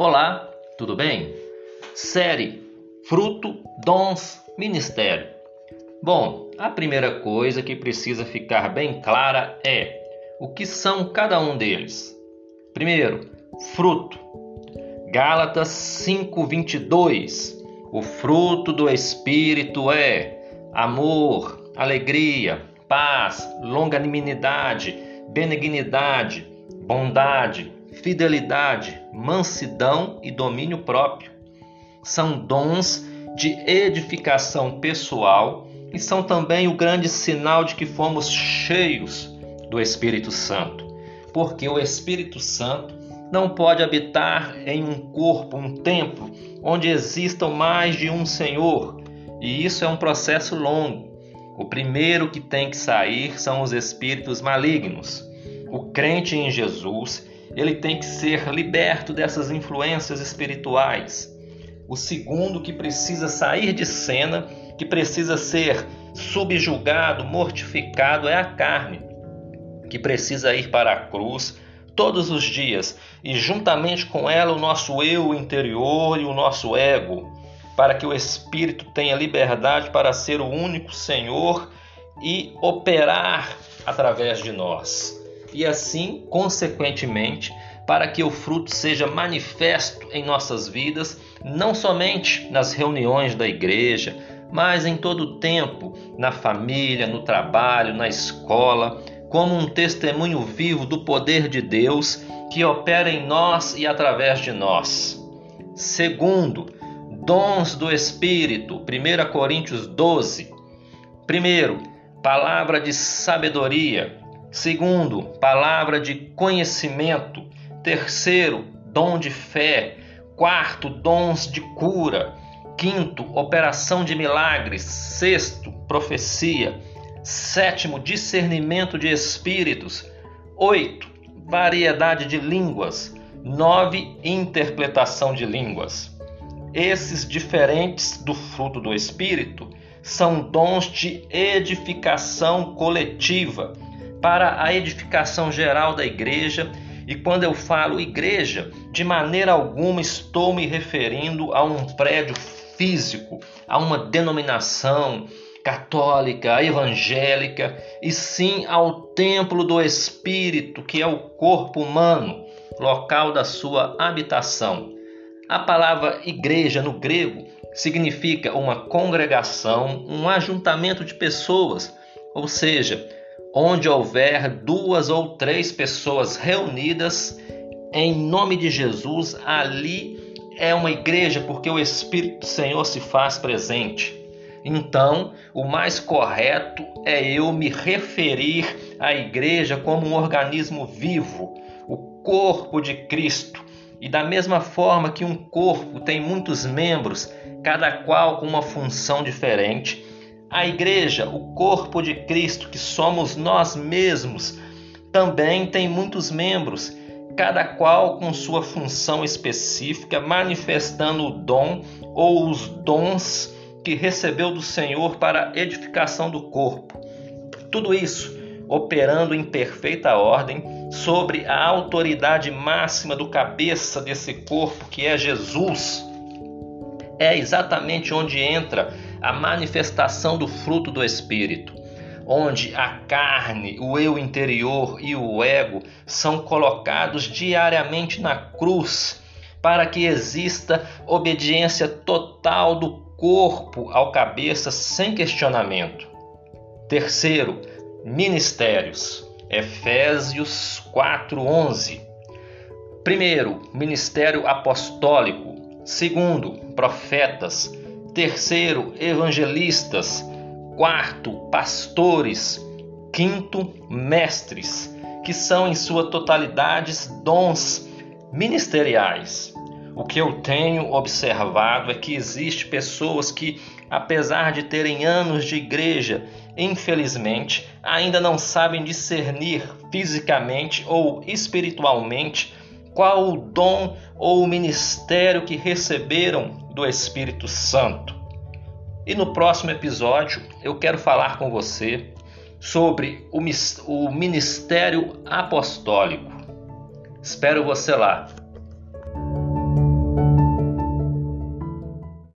Olá, tudo bem? Série Fruto, Dons, Ministério. Bom, a primeira coisa que precisa ficar bem clara é o que são cada um deles. Primeiro, fruto. Gálatas 5:22. O fruto do espírito é amor, alegria, paz, longanimidade, benignidade, bondade, fidelidade, mansidão e domínio próprio. São dons de edificação pessoal e são também o grande sinal de que fomos cheios do Espírito Santo, porque o Espírito Santo não pode habitar em um corpo, um templo, onde existam mais de um Senhor, e isso é um processo longo. O primeiro que tem que sair são os espíritos malignos. O crente em Jesus ele tem que ser liberto dessas influências espirituais. O segundo que precisa sair de cena, que precisa ser subjugado, mortificado, é a carne, que precisa ir para a cruz todos os dias e juntamente com ela o nosso eu interior e o nosso ego, para que o espírito tenha liberdade para ser o único Senhor e operar através de nós e assim, consequentemente, para que o fruto seja manifesto em nossas vidas, não somente nas reuniões da igreja, mas em todo o tempo, na família, no trabalho, na escola, como um testemunho vivo do poder de Deus que opera em nós e através de nós. Segundo, dons do Espírito, 1 Coríntios 12. Primeiro, palavra de sabedoria, Segundo, palavra de conhecimento. Terceiro, dom de fé. Quarto, dons de cura. Quinto, operação de milagres. Sexto, profecia. Sétimo, discernimento de espíritos. Oito, variedade de línguas. Nove, interpretação de línguas. Esses diferentes do fruto do Espírito são dons de edificação coletiva para a edificação geral da igreja. E quando eu falo igreja, de maneira alguma estou me referindo a um prédio físico, a uma denominação católica, evangélica, e sim ao templo do Espírito, que é o corpo humano, local da sua habitação. A palavra igreja no grego significa uma congregação, um ajuntamento de pessoas, ou seja, onde houver duas ou três pessoas reunidas em nome de Jesus, ali é uma igreja, porque o Espírito do Senhor se faz presente. Então, o mais correto é eu me referir à igreja como um organismo vivo, o corpo de Cristo. E da mesma forma que um corpo tem muitos membros, cada qual com uma função diferente, a igreja, o corpo de Cristo, que somos nós mesmos, também tem muitos membros, cada qual com sua função específica, manifestando o dom ou os dons que recebeu do Senhor para a edificação do corpo. Tudo isso operando em perfeita ordem sobre a autoridade máxima do cabeça desse corpo, que é Jesus. É exatamente onde entra a manifestação do fruto do Espírito, onde a carne, o eu interior e o ego são colocados diariamente na cruz para que exista obediência total do corpo ao cabeça sem questionamento. Terceiro, ministérios. Efésios 4:11. Primeiro, ministério apostólico. Segundo, profetas. Terceiro, evangelistas. Quarto, pastores. Quinto, mestres, que são em sua totalidade dons ministeriais. O que eu tenho observado é que existe pessoas que, apesar de terem anos de igreja, infelizmente ainda não sabem discernir fisicamente ou espiritualmente qual o dom ou o ministério que receberam do Espírito Santo. E no próximo episódio eu quero falar com você sobre o ministério apostólico. Espero você lá.